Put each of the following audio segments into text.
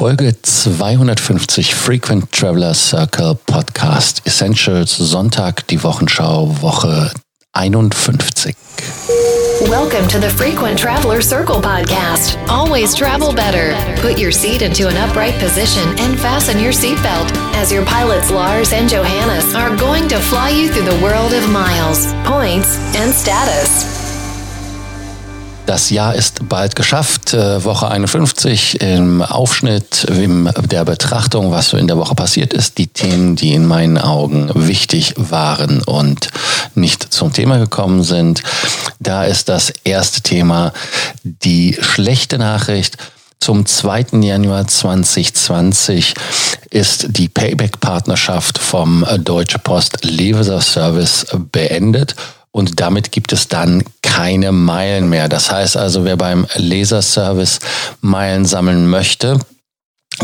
Folge 250 Frequent Traveler Circle Podcast Essentials Sonntag die Wochenschau Woche 51. Welcome to the Frequent Traveler Circle podcast. Always travel better. Put your seat into an upright position and fasten your seatbelt as your pilots Lars and Johannes are going to fly you through the world of miles, points, and status. Das Jahr ist bald geschafft. Äh, Woche 51 im Aufschnitt in der Betrachtung, was so in der Woche passiert ist, die Themen, die in meinen Augen wichtig waren und nicht zum Thema gekommen sind. Da ist das erste Thema die schlechte Nachricht. Zum 2. Januar 2020 ist die Payback-Partnerschaft vom Deutsche Post Leser Service beendet und damit gibt es dann keine Meilen mehr. Das heißt also, wer beim Laserservice Meilen sammeln möchte,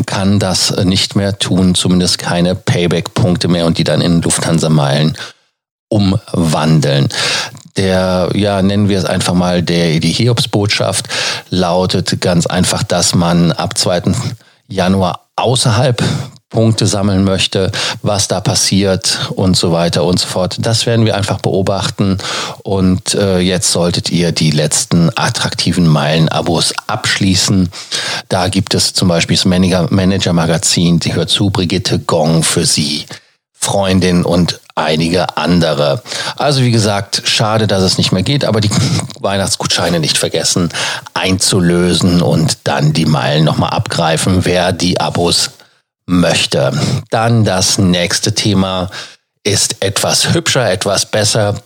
kann das nicht mehr tun, zumindest keine Payback-Punkte mehr und die dann in Lufthansa-Meilen umwandeln. Der, ja, nennen wir es einfach mal, der, die Hiobsbotschaft lautet ganz einfach, dass man ab 2. Januar außerhalb Punkte sammeln möchte, was da passiert und so weiter und so fort. Das werden wir einfach beobachten und äh, jetzt solltet ihr die letzten attraktiven Meilen-Abos abschließen. Da gibt es zum Beispiel das Manager-Magazin, die hört zu, Brigitte Gong für Sie, Freundin und einige andere. Also wie gesagt, schade, dass es nicht mehr geht, aber die Weihnachtsgutscheine nicht vergessen einzulösen und dann die Meilen nochmal abgreifen, wer die Abos möchte. Dann das nächste Thema ist etwas hübscher, etwas besser.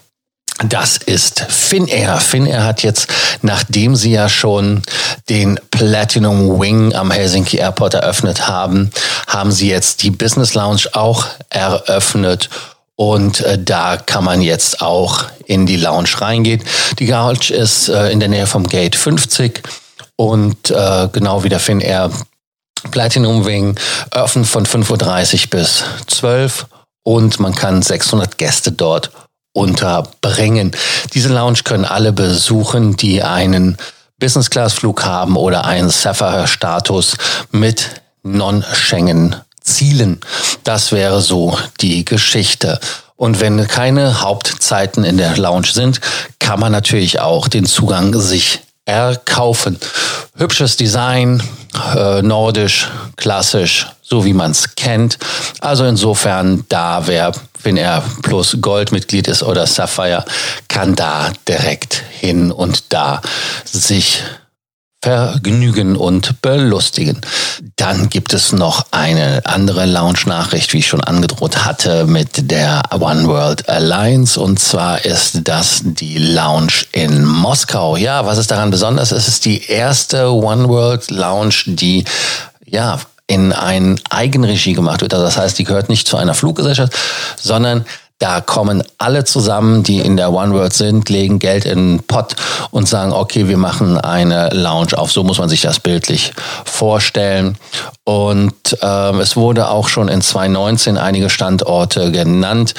Das ist Finnair. Finnair hat jetzt, nachdem sie ja schon den Platinum Wing am Helsinki Airport eröffnet haben, haben sie jetzt die Business Lounge auch eröffnet. Und äh, da kann man jetzt auch in die Lounge reingehen. Die Lounge ist äh, in der Nähe vom Gate 50 und äh, genau wie der Finnair Platinum Wing öffnet von 5.30 Uhr bis 12 Uhr und man kann 600 Gäste dort unterbringen. Diese Lounge können alle besuchen, die einen Business-Class-Flug haben oder einen Sapphire-Status mit Non-Schengen-Zielen. Das wäre so die Geschichte. Und wenn keine Hauptzeiten in der Lounge sind, kann man natürlich auch den Zugang sich erkaufen. Hübsches Design, äh, nordisch, klassisch, so wie man es kennt. Also insofern, da wer, wenn er plus Goldmitglied ist oder Sapphire, kann da direkt hin und da sich vergnügen und belustigen. Dann gibt es noch eine andere Launch-Nachricht, wie ich schon angedroht hatte, mit der One World Alliance. Und zwar ist das die Lounge in Moskau. Ja, was ist daran besonders? Es ist die erste One World Lounge, die ja in ein Eigenregie gemacht wird. Also das heißt, die gehört nicht zu einer Fluggesellschaft, sondern da kommen alle zusammen, die in der One World sind, legen Geld in einen Pot und sagen, okay, wir machen eine Lounge auf. So muss man sich das bildlich vorstellen. Und äh, es wurde auch schon in 2019 einige Standorte genannt.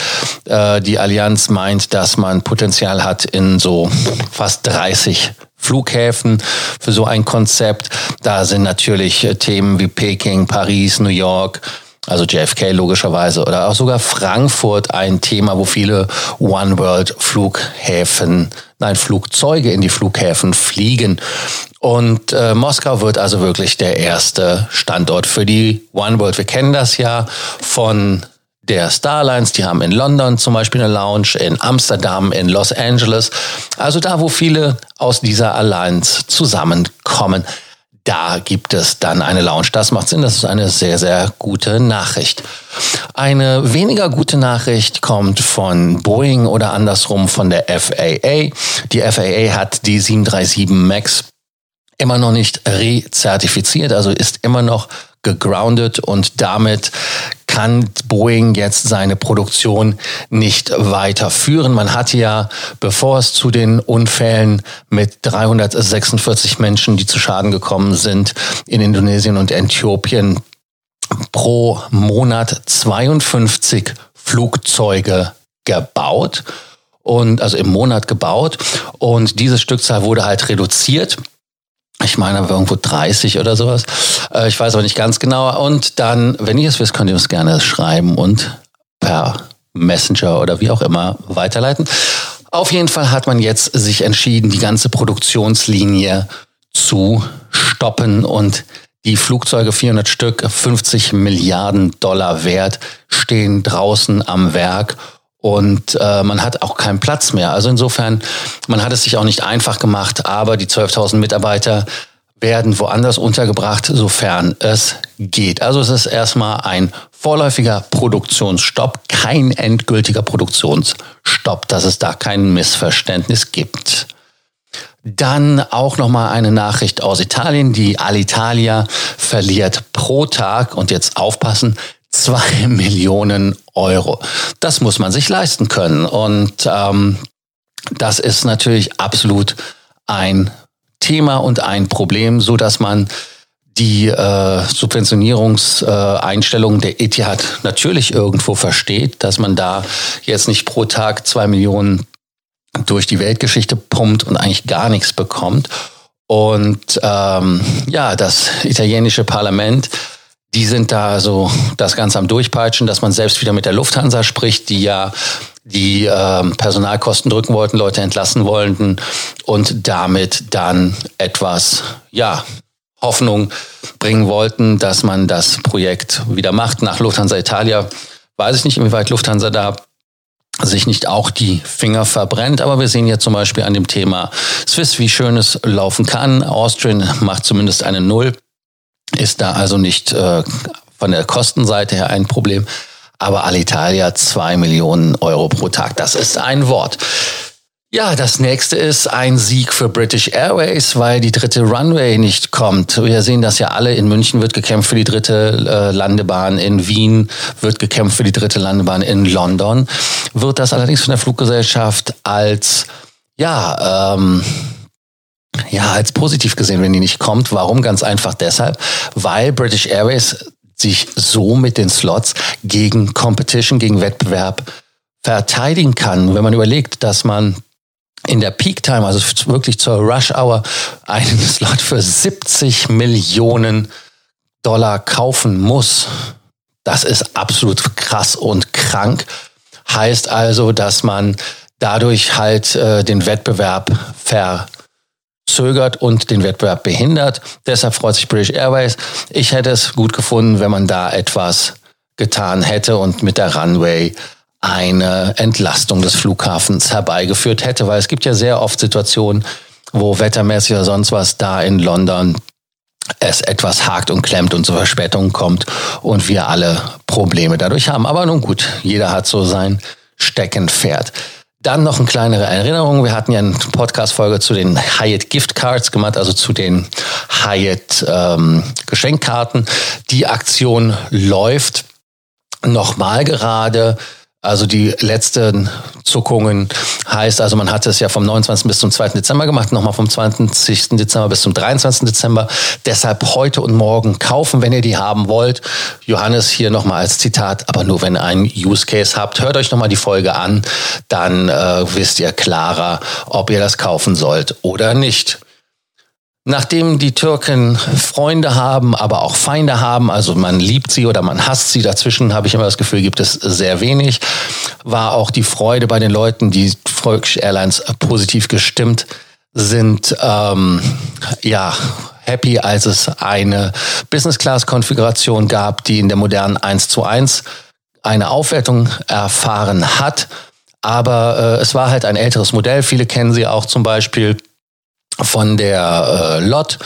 Äh, die Allianz meint, dass man Potenzial hat in so fast 30 Flughäfen für so ein Konzept. Da sind natürlich Themen wie Peking, Paris, New York, also JFK logischerweise, oder auch sogar Frankfurt ein Thema, wo viele One World Flughäfen, nein, Flugzeuge in die Flughäfen fliegen. Und äh, Moskau wird also wirklich der erste Standort für die One World. Wir kennen das ja von der Starlines, die haben in London zum Beispiel eine Lounge, in Amsterdam, in Los Angeles. Also da, wo viele aus dieser Allianz zusammenkommen da gibt es dann eine Lounge. Das macht Sinn, das ist eine sehr, sehr gute Nachricht. Eine weniger gute Nachricht kommt von Boeing oder andersrum von der FAA. Die FAA hat die 737 MAX immer noch nicht rezertifiziert, also ist immer noch gegroundet und damit kann Boeing jetzt seine Produktion nicht weiterführen. Man hat ja, bevor es zu den Unfällen mit 346 Menschen, die zu Schaden gekommen sind, in Indonesien und Äthiopien pro Monat 52 Flugzeuge gebaut und also im Monat gebaut und diese Stückzahl wurde halt reduziert Ich meine irgendwo 30 oder sowas. Äh, ich weiß aber nicht ganz genau. Und dann, wenn ihr es wisst, könnt ihr es gerne schreiben und per Messenger oder wie auch immer weiterleiten. Auf jeden Fall hat man jetzt sich entschieden, die ganze Produktionslinie zu stoppen und die Flugzeuge 400 Stück, 50 Milliarden Dollar wert, stehen draußen am Werk und äh, man hat auch keinen Platz mehr. Also insofern, man hat es sich auch nicht einfach gemacht, aber die 12.000 Mitarbeiter werden woanders untergebracht, sofern es geht. Also es ist erstmal ein vorläufiger Produktionsstopp, kein endgültiger Produktionsstopp, dass es da kein Missverständnis gibt. Dann auch nochmal eine Nachricht aus Italien. Die Alitalia verliert pro Tag, und jetzt aufpassen, zwei Millionen Euro. Das muss man sich leisten können. Und ähm, das ist natürlich absolut ein Thema und ein Problem, so dass man die äh, Subventionierungseinstellungen äh, der Etihad natürlich irgendwo versteht, dass man da jetzt nicht pro Tag zwei Millionen durch die Weltgeschichte pumpt und eigentlich gar nichts bekommt. Und ähm, ja, das italienische Parlament, die sind da so das Ganze am Durchpeitschen, dass man selbst wieder mit der Lufthansa spricht, die ja die äh, Personalkosten drücken wollten, Leute entlassen wollten und damit dann etwas, ja, Hoffnung bringen wollten, dass man das Projekt wieder macht. Nach Lufthansa Italia weiß ich nicht, inwieweit Lufthansa da sich nicht auch die Finger verbrennt. Aber wir sehen ja zum Beispiel an dem Thema Swiss, wie schön es laufen kann. Austrian macht zumindest eine Null, ist da also nicht äh, von der Kostenseite her ein Problem aber Alitalia zwei Millionen Euro pro Tag. Das ist ein Wort. Ja, das nächste ist ein Sieg für British Airways, weil die dritte Runway nicht kommt. Wir sehen das ja alle. In München wird gekämpft für die dritte äh, Landebahn. In Wien wird gekämpft für die dritte Landebahn. In London wird das allerdings von der Fluggesellschaft als, ja, ähm, ja, als positiv gesehen, wenn die nicht kommt. Warum? Ganz einfach deshalb, weil British Airways sich so mit den Slots gegen Competition, gegen Wettbewerb verteidigen kann. Wenn man überlegt, dass man in der Peak Time, also wirklich zur Rush Hour, einen Slot für 70 Millionen Dollar kaufen muss, das ist absolut krass und krank. Heißt also, dass man dadurch halt äh, den Wettbewerb ver zögert und den Wettbewerb behindert. Deshalb freut sich British Airways. Ich hätte es gut gefunden, wenn man da etwas getan hätte und mit der Runway eine Entlastung des Flughafens herbeigeführt hätte, weil es gibt ja sehr oft Situationen, wo wettermäßig oder sonst was da in London es etwas hakt und klemmt und zu Verspätungen kommt und wir alle Probleme dadurch haben. Aber nun gut, jeder hat so sein Steckenpferd. Dann noch eine kleinere Erinnerung. Wir hatten ja eine Podcast-Folge zu den Hyatt Gift Cards gemacht, also zu den Hyatt ähm, Geschenkkarten. Die Aktion läuft nochmal gerade. Also die letzten Zuckungen heißt, also man hat es ja vom 29. bis zum 2. Dezember gemacht, nochmal vom 20. Dezember bis zum 23. Dezember. Deshalb heute und morgen kaufen, wenn ihr die haben wollt. Johannes hier nochmal als Zitat, aber nur wenn ihr einen Use Case habt. Hört euch nochmal die Folge an, dann äh, wisst ihr klarer, ob ihr das kaufen sollt oder nicht. Nachdem die Türken Freunde haben, aber auch Feinde haben, also man liebt sie oder man hasst sie, dazwischen habe ich immer das Gefühl, gibt es sehr wenig, war auch die Freude bei den Leuten, die Turkish Airlines positiv gestimmt sind, ähm, ja, happy, als es eine Business-Class-Konfiguration gab, die in der modernen 1 zu 1 eine Aufwertung erfahren hat. Aber äh, es war halt ein älteres Modell. Viele kennen sie auch zum Beispiel von der äh, LOT,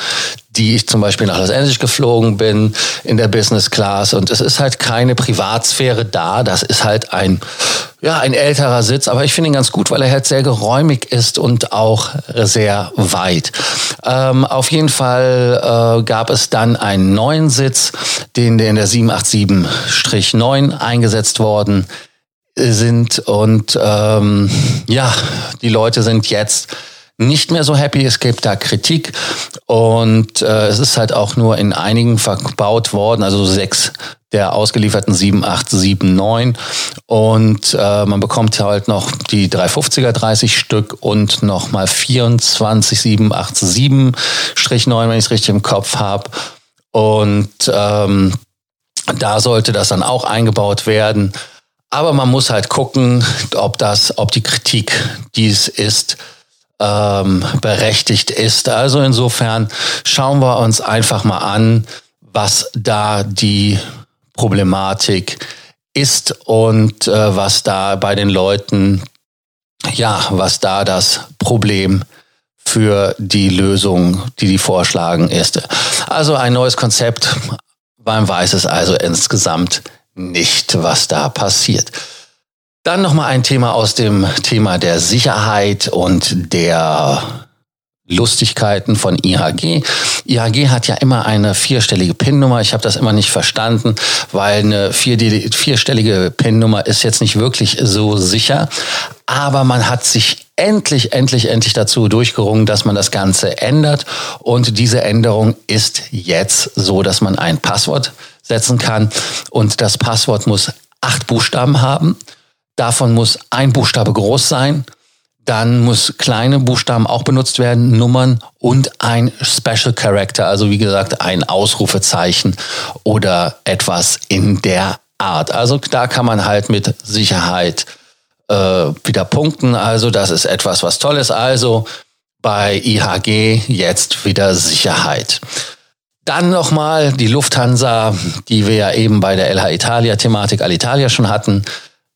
die ich zum Beispiel nach Los Angeles geflogen bin in der Business Class und es ist halt keine Privatsphäre da. Das ist halt ein ja ein älterer Sitz, aber ich finde ihn ganz gut, weil er halt sehr geräumig ist und auch sehr weit. Ähm, auf jeden Fall äh, gab es dann einen neuen Sitz, den der in der 787-9 eingesetzt worden sind und ähm, ja die Leute sind jetzt nicht mehr so happy. Es gibt da Kritik und äh, es ist halt auch nur in einigen verbaut worden, also sechs der ausgelieferten 7879 und äh, man bekommt halt noch die 350er 30 Stück und nochmal 24 787-9, wenn ich es richtig im Kopf habe. Und ähm, da sollte das dann auch eingebaut werden. Aber man muss halt gucken, ob das, ob die Kritik, die es ist, ähm, berechtigt ist. Also insofern schauen wir uns einfach mal an, was da die Problematik ist und äh, was da bei den Leuten, ja, was da das Problem für die Lösung, die die vorschlagen, ist. Also ein neues Konzept, man weiß es also insgesamt nicht, was da passiert. Dann nochmal ein Thema aus dem Thema der Sicherheit und der Lustigkeiten von IHG. IHG hat ja immer eine vierstellige PIN-Nummer. Ich habe das immer nicht verstanden, weil eine vierstellige PIN-Nummer ist jetzt nicht wirklich so sicher. Aber man hat sich endlich, endlich, endlich dazu durchgerungen, dass man das Ganze ändert. Und diese Änderung ist jetzt so, dass man ein Passwort setzen kann. Und das Passwort muss acht Buchstaben haben. Davon muss ein Buchstabe groß sein. Dann muss kleine Buchstaben auch benutzt werden, Nummern und ein Special Character, also wie gesagt ein Ausrufezeichen oder etwas in der Art. Also da kann man halt mit Sicherheit äh, wieder punkten. Also das ist etwas, was toll ist. Also bei IHG jetzt wieder Sicherheit. Dann nochmal die Lufthansa, die wir ja eben bei der LH Italia Thematik Alitalia schon hatten.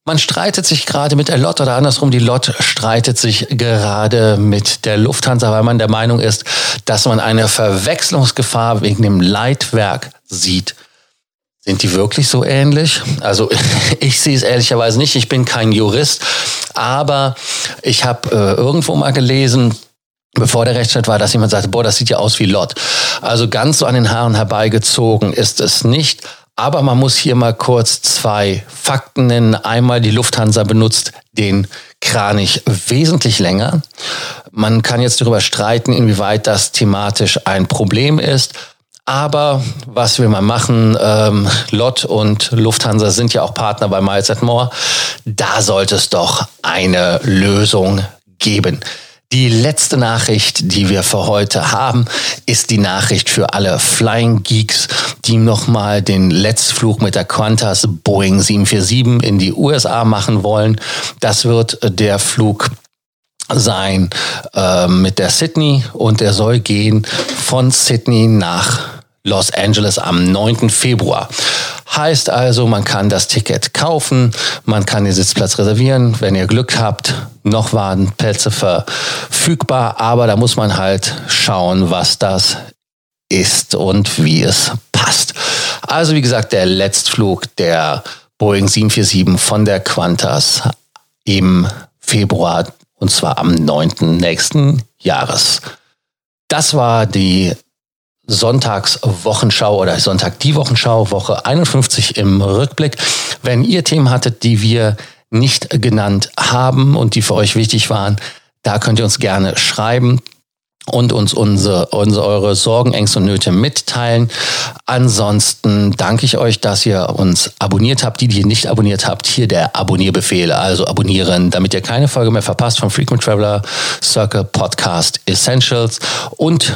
Man streitet sich gerade mit der LOT oder andersrum, die LOT streitet sich gerade mit der Lufthansa, weil man der Meinung ist, dass man eine Verwechslungsgefahr wegen dem Leitwerk sieht. Sind die wirklich so ähnlich? Also ich sehe es ehrlicherweise nicht. Ich bin kein Jurist, aber ich habe äh, irgendwo mal gelesen, bevor der Rechtsstreit war, dass jemand sagte, boah, das sieht ja aus wie Lot. Also ganz so an den Haaren herbeigezogen ist es nicht. Aber man muss hier mal kurz zwei Fakten nennen. Einmal die Lufthansa benutzt den Kranich wesentlich länger. Man kann jetzt darüber streiten, inwieweit das thematisch ein Problem ist. Aber was will man machen? Ähm, Lott und Lufthansa sind ja auch Partner bei Miles More. Da sollte es doch eine Lösung geben. Die letzte Nachricht, die wir für heute haben, ist die Nachricht für alle Flying Geeks, die nochmal den Letztflug mit der Qantas Boeing 747 in die USA machen wollen. Das wird der Flug sein äh, mit der Sydney und der soll gehen von Sydney nach Los Angeles am 9. Februar. Heißt also, man kann das Ticket kaufen, man kann den Sitzplatz reservieren. Wenn ihr Glück habt, noch waren Plätze verfügbar, aber da muss man halt schauen, was das ist und wie es passt. Also wie gesagt, der Letztflug der Boeing 747 von der Qantas im Februar und zwar am 9. nächsten Jahres. Das war die Sonntagswochenschau oder Sonntag die Wochenschau, Woche 51 im Rückblick. Wenn ihr Themen hattet, die wir nicht genannt haben und die für euch wichtig waren, da könnt ihr uns gerne schreiben und uns unsere, unsere eure Sorgen, Ängste und Nöte mitteilen. Ansonsten danke ich euch, dass ihr uns abonniert habt. Die, die ihr nicht abonniert habt, hier der Abonnierbefehl. Also abonnieren, damit ihr keine Folge mehr verpasst vom Frequent Traveler Circle Podcast Essentials. Und